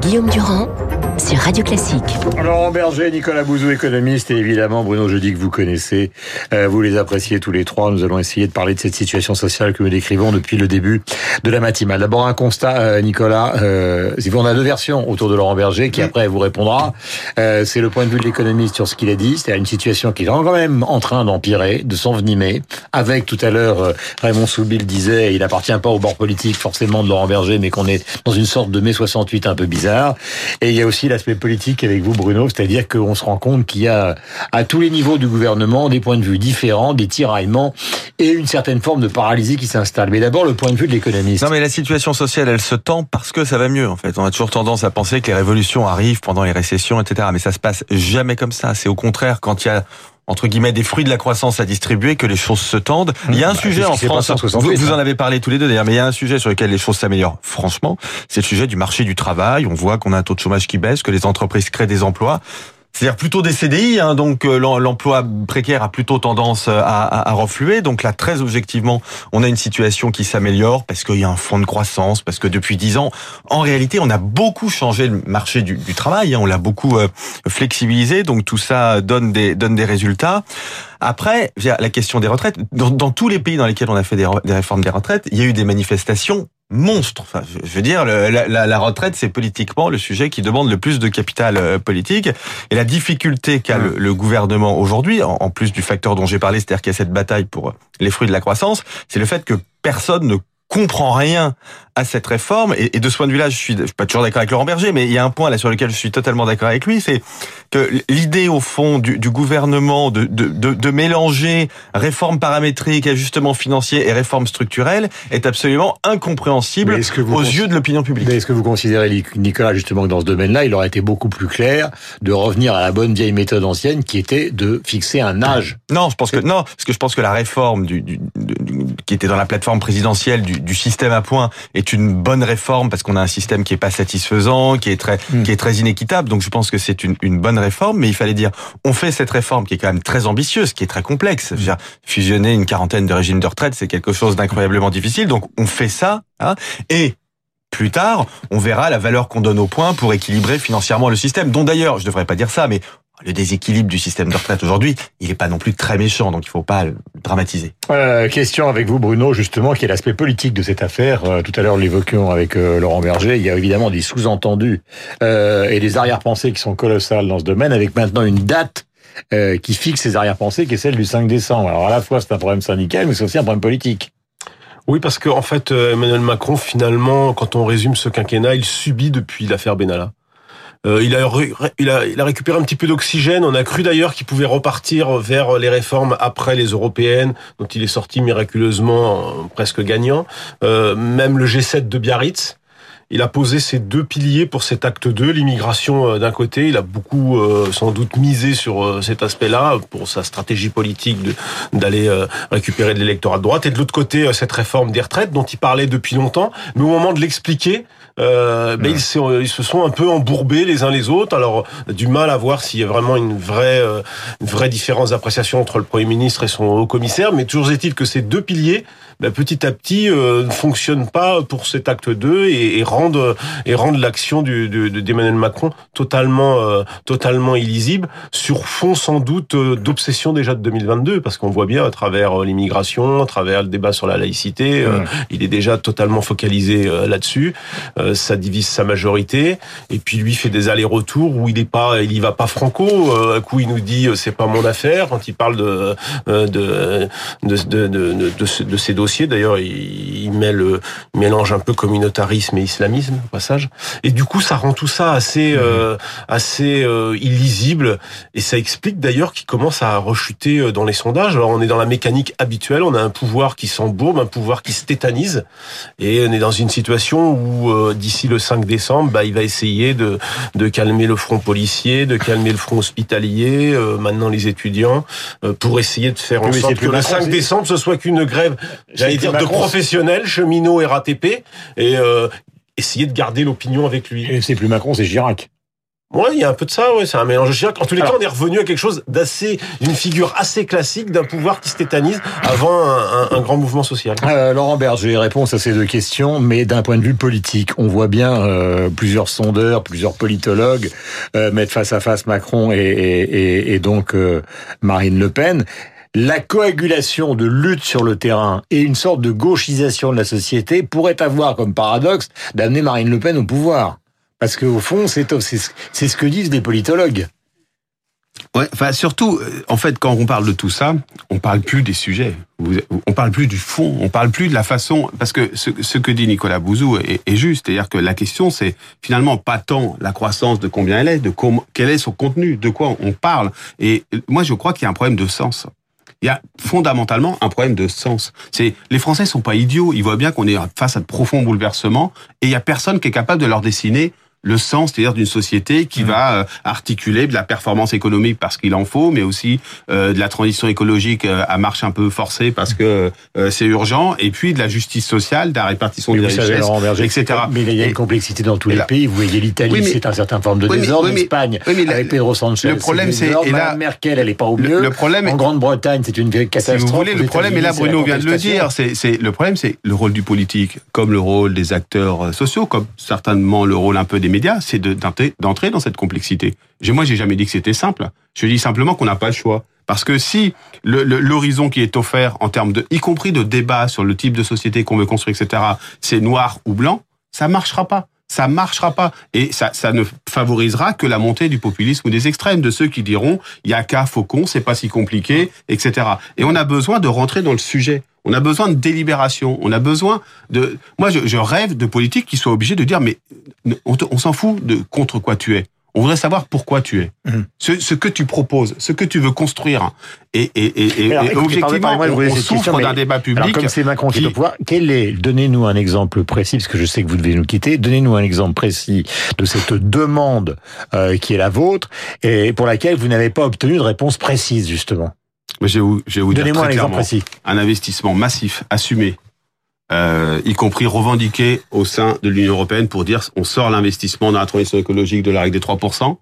Guillaume Durand Radio Classique. Laurent Berger, Nicolas Bouzou, économiste, et évidemment Bruno Jeudi que vous connaissez. Euh, vous les appréciez tous les trois. Nous allons essayer de parler de cette situation sociale que nous décrivons depuis le début de la matinale. D'abord un constat, euh, Nicolas. Euh, on a deux versions autour de Laurent Berger, qui après vous répondra. Euh, c'est le point de vue de l'économiste sur ce qu'il a dit. C'est une situation qui est quand même en train d'empirer, de s'envenimer. Avec tout à l'heure, euh, Raymond Soubil disait, il appartient pas au bord politique forcément de Laurent Berger, mais qu'on est dans une sorte de mai 68 un peu bizarre. Et il y a aussi l'aspect politique avec vous, Bruno, c'est-à-dire qu'on se rend compte qu'il y a à tous les niveaux du gouvernement des points de vue différents, des tiraillements et une certaine forme de paralysie qui s'installe. Mais d'abord, le point de vue de l'économiste. Non, mais la situation sociale, elle se tend parce que ça va mieux, en fait. On a toujours tendance à penser que les révolutions arrivent pendant les récessions, etc. Mais ça se passe jamais comme ça. C'est au contraire quand il y a entre guillemets des fruits de la croissance à distribuer que les choses se tendent. Il y a un Bah, sujet en France, vous, 68, vous en hein. avez parlé tous les deux d'ailleurs, mais il y a un sujet sur lequel les choses s'améliorent franchement, c'est le sujet du marché du travail. On voit qu'on a un taux de chômage qui baisse, que les entreprises créent des emplois. C'est-à-dire plutôt des CDI, hein, donc euh, l'em- l'emploi précaire a plutôt tendance euh, à, refluer. Donc là, très objectivement, on a une situation qui s'améliore parce qu'il y a un fonds de croissance, parce que depuis dix ans, en réalité, on a beaucoup changé le marché du, travail, hein, on l'a beaucoup euh, flexibilisé, donc tout ça donne des donne des résultats. Après, la question des retraites, dans, tous les pays dans lesquels on a fait des réformes des retraites, il y a eu des manifestations monstres. Enfin, je, veux dire, le- la, la- retraite, c'est politiquement le sujet qui demande le plus de capital euh, politique. Et la difficulté qu'a le, le gouvernement aujourd'hui, en, en plus du facteur dont j'ai parlé, c'est-à-dire qu'il y a cette bataille pour les fruits de la croissance, c'est le fait que personne ne comprend rien à cette réforme et, et de ce point de vue-là, je suis, je suis pas toujours d'accord avec Laurent Berger, mais il y a un point là sur lequel je suis totalement d'accord avec lui, c'est que l'idée au fond du, du gouvernement de, de, de, de mélanger réforme paramétrique, ajustement financier et réforme structurelle est absolument incompréhensible que vous aux yeux de l'opinion publique. Est-ce que vous considérez, Nicolas, justement, que dans ce domaine-là, il aurait été beaucoup plus clair de revenir à la bonne vieille méthode ancienne qui était de fixer un âge? Non, je pense que non, parce que je pense que la réforme du, du- du- qui était dans la plateforme présidentielle du, du système à points est une bonne réforme parce qu'on a un système qui est pas satisfaisant, qui est très Hmm. qui est très inéquitable. Donc je pense que c'est une, une bonne réforme, mais il fallait dire on fait cette réforme qui est quand même très ambitieuse, qui est très complexe. Dire, fusionner une quarantaine de régimes de retraite, c'est quelque chose d'incroyablement difficile. Donc on fait ça, hein, et plus tard, on verra la valeur qu'on donne aux points pour équilibrer financièrement le système. Dont d'ailleurs, je devrais pas dire ça, mais le déséquilibre du système de retraite aujourd'hui, il n'est pas non plus très méchant, donc il faut pas le dramatiser. Euh, question avec vous, Bruno, justement, qui est l'aspect politique de cette affaire. Euh, tout à l'heure, nous l'évoquions avec euh, Laurent Berger. Il y a évidemment des sous-entendus euh, et des arrière-pensées qui sont colossales dans ce domaine, avec maintenant une date euh, qui fixe ces arrière-pensées, qui est celle du 5 décembre. Alors à la fois, c'est un problème syndical, mais c'est aussi un problème politique. Oui, parce que en fait, Emmanuel Macron, finalement, quand on résume ce quinquennat, il subit depuis l'affaire Benalla. Euh, il, a, il, a, il a récupéré un petit peu d'oxygène. On a cru d'ailleurs qu'il pouvait repartir vers les réformes après les européennes, dont il est sorti miraculeusement euh, presque gagnant. Euh, même le G7 de Biarritz. Il a posé ses deux piliers pour cet acte 2, l'immigration euh, d'un côté. Il a beaucoup euh, sans doute misé sur euh, cet aspect-là pour sa stratégie politique d'aller récupérer de l'électorat de droite. Et de l'autre côté, cette réforme des retraites dont il parlait depuis longtemps. Mais au moment de l'expliquer, euh, ben, ils, se, ils se sont un peu embourbés les uns les autres. Alors, du mal à voir s'il y a vraiment une vraie, une vraie différence d'appréciation entre le Premier ministre et son haut commissaire. Mais toujours est-il que ces deux piliers, ben, petit à petit, euh, ne fonctionnent pas pour cet acte 2 et, et rendent, et rendent l'action du, de- d'Emmanuel Macron totalement, euh, totalement illisible, sur fond sans doute euh, d'obsession déjà de 2022, parce qu'on voit bien à travers euh, l'immigration, à travers le débat sur la laïcité, euh, il est déjà totalement focalisé euh, là-dessus. Euh, ça divise sa majorité, et puis lui fait des allers-retours où il est pas, il y va pas franco. Euh, un coup il nous dit euh, c'est pas mon affaire quand il parle de euh, de de de, de, de, de ce- de ces dossiers. D'ailleurs, il, il met le il mélange un peu communautarisme et islamisme au passage. Et du coup, ça rend tout ça assez euh, assez euh, illisible, et ça explique d'ailleurs qu'il commence à rechuter euh, dans les sondages. Alors on est dans la mécanique habituelle, on a un pouvoir qui s'embourbe, un pouvoir qui se tétanise, et on est dans une situation où euh, d'ici le 5 décembre, bah, il va essayer de, de calmer le front policier, de calmer le front hospitalier, euh, maintenant les étudiants, euh, pour essayer de faire en sorte que le Macron, 5 c'est- décembre, ce soit qu'une grève, j'allais dire, de professionnels, cheminots et RATP, et euh, essayer de garder l'opinion avec lui. Et c'est plus Macron, c'est Chirac. Ouais, il y a un peu de ça, ouais, c'est un mélange de Chirac. En tous les cas, on est revenu à quelque chose d'assez, d'une figure assez classique d'un pouvoir qui se tétanise avant un, un, un grand mouvement social. Euh, Laurent Berger, réponse à ces deux questions, mais d'un point de vue politique, on voit bien euh, plusieurs sondeurs, plusieurs politologues euh, mettre face à face Macron et, et, et, et donc euh, Marine Le Pen. La coagulation de lutte sur le terrain et une sorte de gauchisation de la société pourrait avoir comme paradoxe d'amener Marine Le Pen au pouvoir. Parce qu'au fond, c'est ce que disent les politologues. Ouais, enfin surtout, euh, en fait, quand on parle de tout ça, on parle plus des sujets, on parle plus du fond, on parle plus de la façon, parce que ce, que dit Nicolas Bouzou est, juste, c'est-à-dire que la question c'est finalement pas tant la croissance de combien elle est, de quel est son contenu, de quoi on parle. Et moi, je crois qu'il y a un problème de sens. Il y a fondamentalement un problème de sens. C'est les Français sont pas idiots, ils voient bien qu'on est face à de profonds bouleversements et il y a personne qui est capable de leur dessiner le sens, c'est-à-dire d'une société qui mmh. va euh, articuler de la performance économique parce qu'il en faut, mais aussi euh, de la transition écologique euh, à marche un peu forcée parce que c'est urgent, et puis de la justice sociale, de la répartition des richesses, etc. Mais il y a une complexité dans tous les pays. Vous voyez, l'Italie, oui, c'est un certain forme de oui, désordre. L'Espagne, avec Pedro Sanchez, le problème, c'est et là, Merkel, elle est pas au mieux. Le, problème, en Grande-Bretagne, c'est une catastrophe. Si vous voulez, le problème, et là, Bruno vient de le dire, c'est le problème, c'est le rôle du politique, comme le rôle des acteurs sociaux, comme certainement le rôle un peu des médias, c'est d'entrer dans cette complexité. Moi, j'ai jamais dit que c'était simple. Je dis simplement qu'on n'a pas le choix. Parce que si l'horizon qui est offert en termes de, y compris de débat sur le type de société qu'on veut construire, etc., c'est noir ou blanc, ça marchera pas. Ça marchera pas. Et ça, ne favorisera que la montée du populisme ou des extrêmes, de ceux qui diront, il y a qu'à faucon, c'est pas si compliqué, etc. Et on a besoin de rentrer dans le sujet. On a besoin de délibération. On a besoin de. Moi, je, je rêve de politiques qui soient obligés de dire mais on, on s'en fout de contre quoi tu es. On voudrait savoir pourquoi tu es, mmh. ce, ce, que tu proposes, ce que tu veux construire. Et, et, et, et, alors, objectivement, on, on souffre d'un débat public. Alors, comme c'est Macron qui, qui est au pouvoir, quel est Donnez-nous un exemple précis, parce que je sais que vous devez nous quitter. Donnez-nous un exemple précis de cette demande euh, qui est la vôtre et pour laquelle vous n'avez pas obtenu de réponse précise, justement. Mais je vais vous, je vais vous Donnez-moi un exemple précis. Un investissement massif, assumé, euh, y compris revendiqué au sein de l'Union européenne pour dire on sort l'investissement dans la transition écologique de la règle des 3%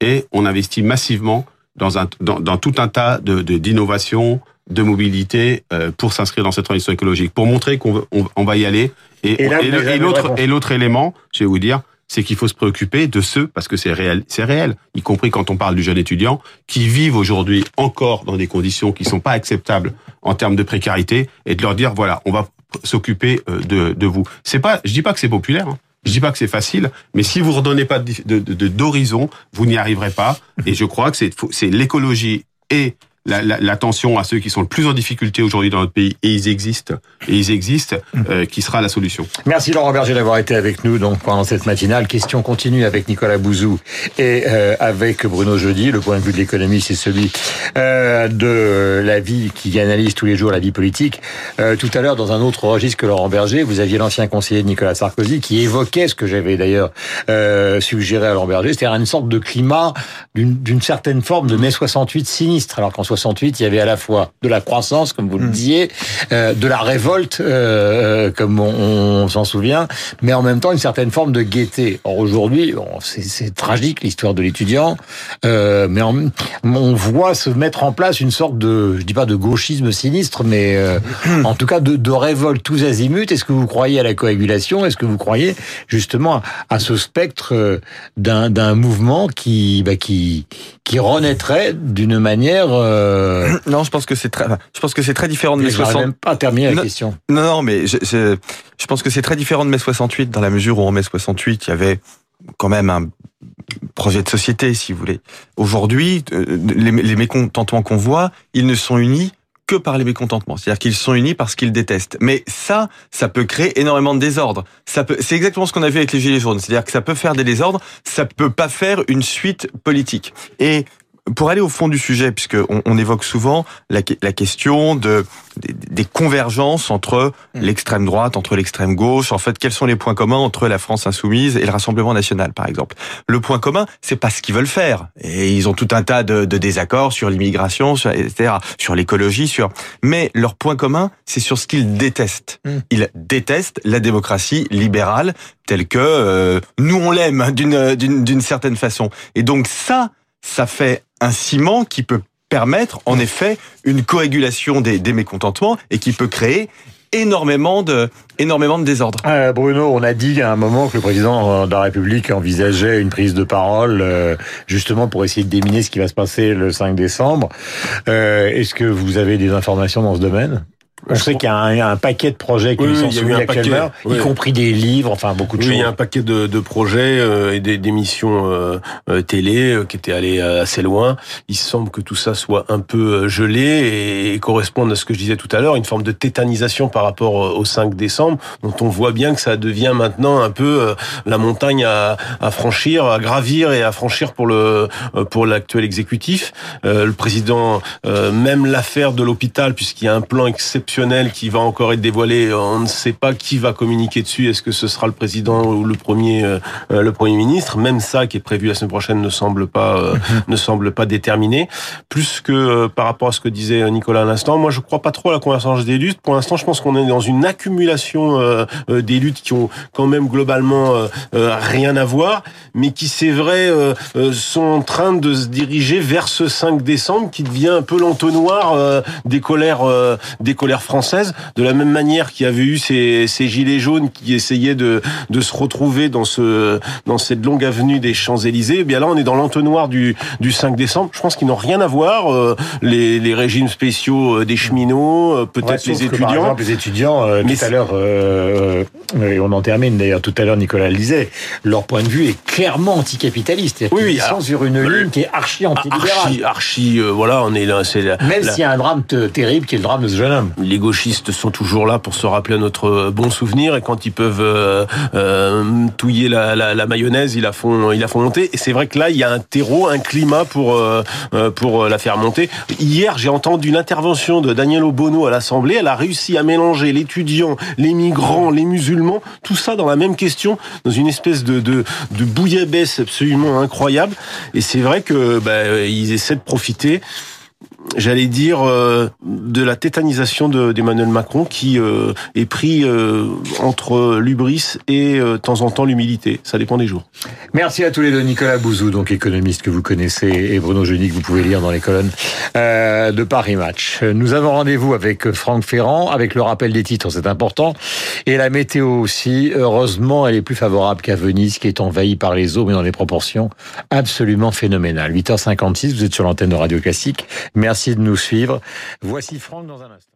et on investit massivement dans, un, dans, dans tout un tas de d'innovations, de, mobilité euh, pour s'inscrire dans cette transition écologique, pour montrer qu'on on, on, va y aller. Et, et l'autre et l'autre élément, je vais vous dire, c'est qu'il faut se préoccuper de ceux, parce que c'est réel, c'est réel, y compris quand on parle du jeune étudiant, qui vivent aujourd'hui encore dans des conditions qui sont pas acceptables en termes de précarité, et de leur dire voilà, on va s'occuper euh, de, de vous. C'est pas, je dis pas que c'est populaire. Hein. Je dis pas que c'est facile, mais si vous redonnez pas d'horizon, de, de, vous n'y arriverez pas. Et je crois que c'est l'écologie et l'attention la, la, à ceux qui sont le plus en difficulté aujourd'hui dans notre pays, et ils existent, et ils existent, euh, qui sera la solution. Merci Laurent Berger d'avoir été avec nous donc pendant cette matinale. Question continue avec Nicolas Bouzou et euh, avec Bruno Jeudi. Le point de vue de l'économie, c'est celui euh, de la vie qui analyse tous les jours la vie politique. Euh, tout à l'heure, dans un autre registre que Laurent Berger, vous aviez l'ancien conseiller de Nicolas Sarkozy qui évoquait ce que j'avais d'ailleurs euh, suggéré à Laurent Berger, c'est-à-dire une sorte de climat d'une certaine forme de mai 68 sinistre, alors qu'en 68, il y avait à la fois de la croissance, comme vous le hmm. disiez, euh, de la révolte, euh, comme on, on s'en souvient, mais en même temps une certaine forme de gaieté. Or aujourd'hui, bon, c'est tragique l'histoire de l'étudiant, euh, mais on voit se mettre en place une sorte de, je dis pas de gauchisme sinistre, mais euh, en tout cas de, de révolte tous azimuts. Est-ce que vous croyez à la coagulation? Est-ce que vous croyez justement à, ce spectre euh, d'un mouvement qui, bah, qui, qui renaîtrait d'une manière euh, euh... Non, je pense que c'est très, je pense que c'est très différent de mai 68. même pas terminé la non, question. Non, non, mais je, je, je pense que c'est très différent de mai 68 dans la mesure où en mai 68 il y avait quand même un projet de société, si vous voulez. Aujourd'hui, euh, les, les mécontentements qu'on voit, ils ne sont unis que par les mécontentements. C'est-à-dire qu'ils sont unis parce qu'ils détestent. Mais ça, ça peut créer énormément de désordre. Ça peut, c'est exactement ce qu'on a vu avec les Gilets jaunes. C'est-à-dire que ça peut faire des désordres, ça peut pas faire une suite politique. Et pour aller au fond du sujet, puisque on, on évoque souvent la, la question de des, des convergences entre Mm. l'extrême droite, entre l'extrême gauche. En fait, quels sont les points communs entre la France insoumise et le Rassemblement national, par exemple Le point commun, c'est pas ce qu'ils veulent faire. Et ils ont tout un tas de, de désaccords sur l'immigration, sur, etc., sur l'écologie, sur. Mais leur point commun, c'est sur ce qu'ils détestent. Mm. Ils détestent la démocratie libérale telle que euh, nous on l'aime d'une d'une d'une certaine façon. Et donc ça, ça fait un ciment qui peut permettre en effet une coagulation des, des mécontentements et qui peut créer énormément de énormément de désordre. Euh, Bruno, on a dit à un moment que le président de la République envisageait une prise de parole euh, justement pour essayer de déminer ce qui va se passer le 5 décembre. Euh, Est-ce que vous avez des informations dans ce domaine? On sait qu'il y a un, paquet de projets qui Oui, oui, sont soumis actuellement, paquet, y oui. compris des livres, enfin beaucoup de Oui, il y a un choses. paquet de, de projets euh, et des- d'émissions euh, euh, télé euh, qui étaient allés euh, assez loin. Il semble que tout ça soit un peu gelé et, et corresponde à ce que je disais tout à l'heure, une forme de tétanisation par rapport au 5 décembre, dont on voit bien que ça devient maintenant un peu la montagne à, à franchir, à gravir et à franchir pour le pour l'actuel exécutif. Le président, même l'affaire de l'hôpital, puisqu'il y a un plan exceptionnel qui va encore être dévoilé, on ne sait pas qui va communiquer dessus. Est-ce que ce sera le président ou le premier euh, euh, le premier ministre? Même ça, qui est prévu la semaine prochaine, ne semble pas euh, ne semble pas déterminé. Plus que euh, par rapport à ce que disait Nicolas à l'instant, moi je crois pas trop à la convergence des luttes. Pour l'instant, je pense qu'on est dans une accumulation des luttes qui ont quand même globalement rien à voir, mais qui c'est vrai sont en train de se diriger vers ce 5 décembre qui devient un peu l'entonnoir des colères des colères françaises, de la même manière qu'il y avait eu ces, ces gilets jaunes qui essayaient de, de se retrouver dans ce dans cette longue avenue des Champs-Élysées. Eh bien là, on est dans l'entonnoir du du 5 décembre. Je pense qu'ils n'ont rien à voir euh, les, les régimes spéciaux euh, des cheminots, euh, Ouais, peut-être les que, par étudiants. exemple, les étudiants, euh, Mais tout à l'heure, euh, et on en termine d'ailleurs, tout à l'heure Nicolas le disait, leur point de vue est clairement anticapitaliste. Oui, oui, sont alors, sur une ligne qui est archi antilibérale. Archi, archi, voilà, on est là, c'est Même s'il y a un drame te- terrible qui est le drame de ce jeune homme. Les gauchistes sont toujours là pour se rappeler à notre bon souvenir et quand ils peuvent euh, euh, touiller la, la, la mayonnaise, ils la font, ils la font monter. Et c'est vrai que là, il y a un terreau, un climat pour euh, euh, pour la faire monter. Hier, j'ai entendu l'intervention de Daniel Obono à l'Assemblée. Elle a réussi à mélanger l'étudiant, les migrants, les musulmans, tout ça dans la même question, dans une espèce de de, de bouillabaisse absolument incroyable. Et c'est vrai que bah, ils essaient de profiter j'allais dire, euh, de la tétanisation de- d'Emmanuel Macron qui euh, est pris euh, entre l'ubris et de temps en temps l'humilité. Ça dépend des jours. Merci à tous les deux. Nicolas Bouzou, donc économiste que vous connaissez, et Bruno que vous pouvez lire dans les colonnes de Paris Match. Nous avons rendez-vous avec Franck Ferrand, avec le rappel des titres, c'est important, et la météo aussi. Heureusement, elle est plus favorable qu'à Venise, qui est envahie par les eaux, mais dans des proportions absolument phénoménales. 8h56, vous êtes sur l'antenne de Radio Classique. Merci de nous suivre. Voici Franck dans un instant.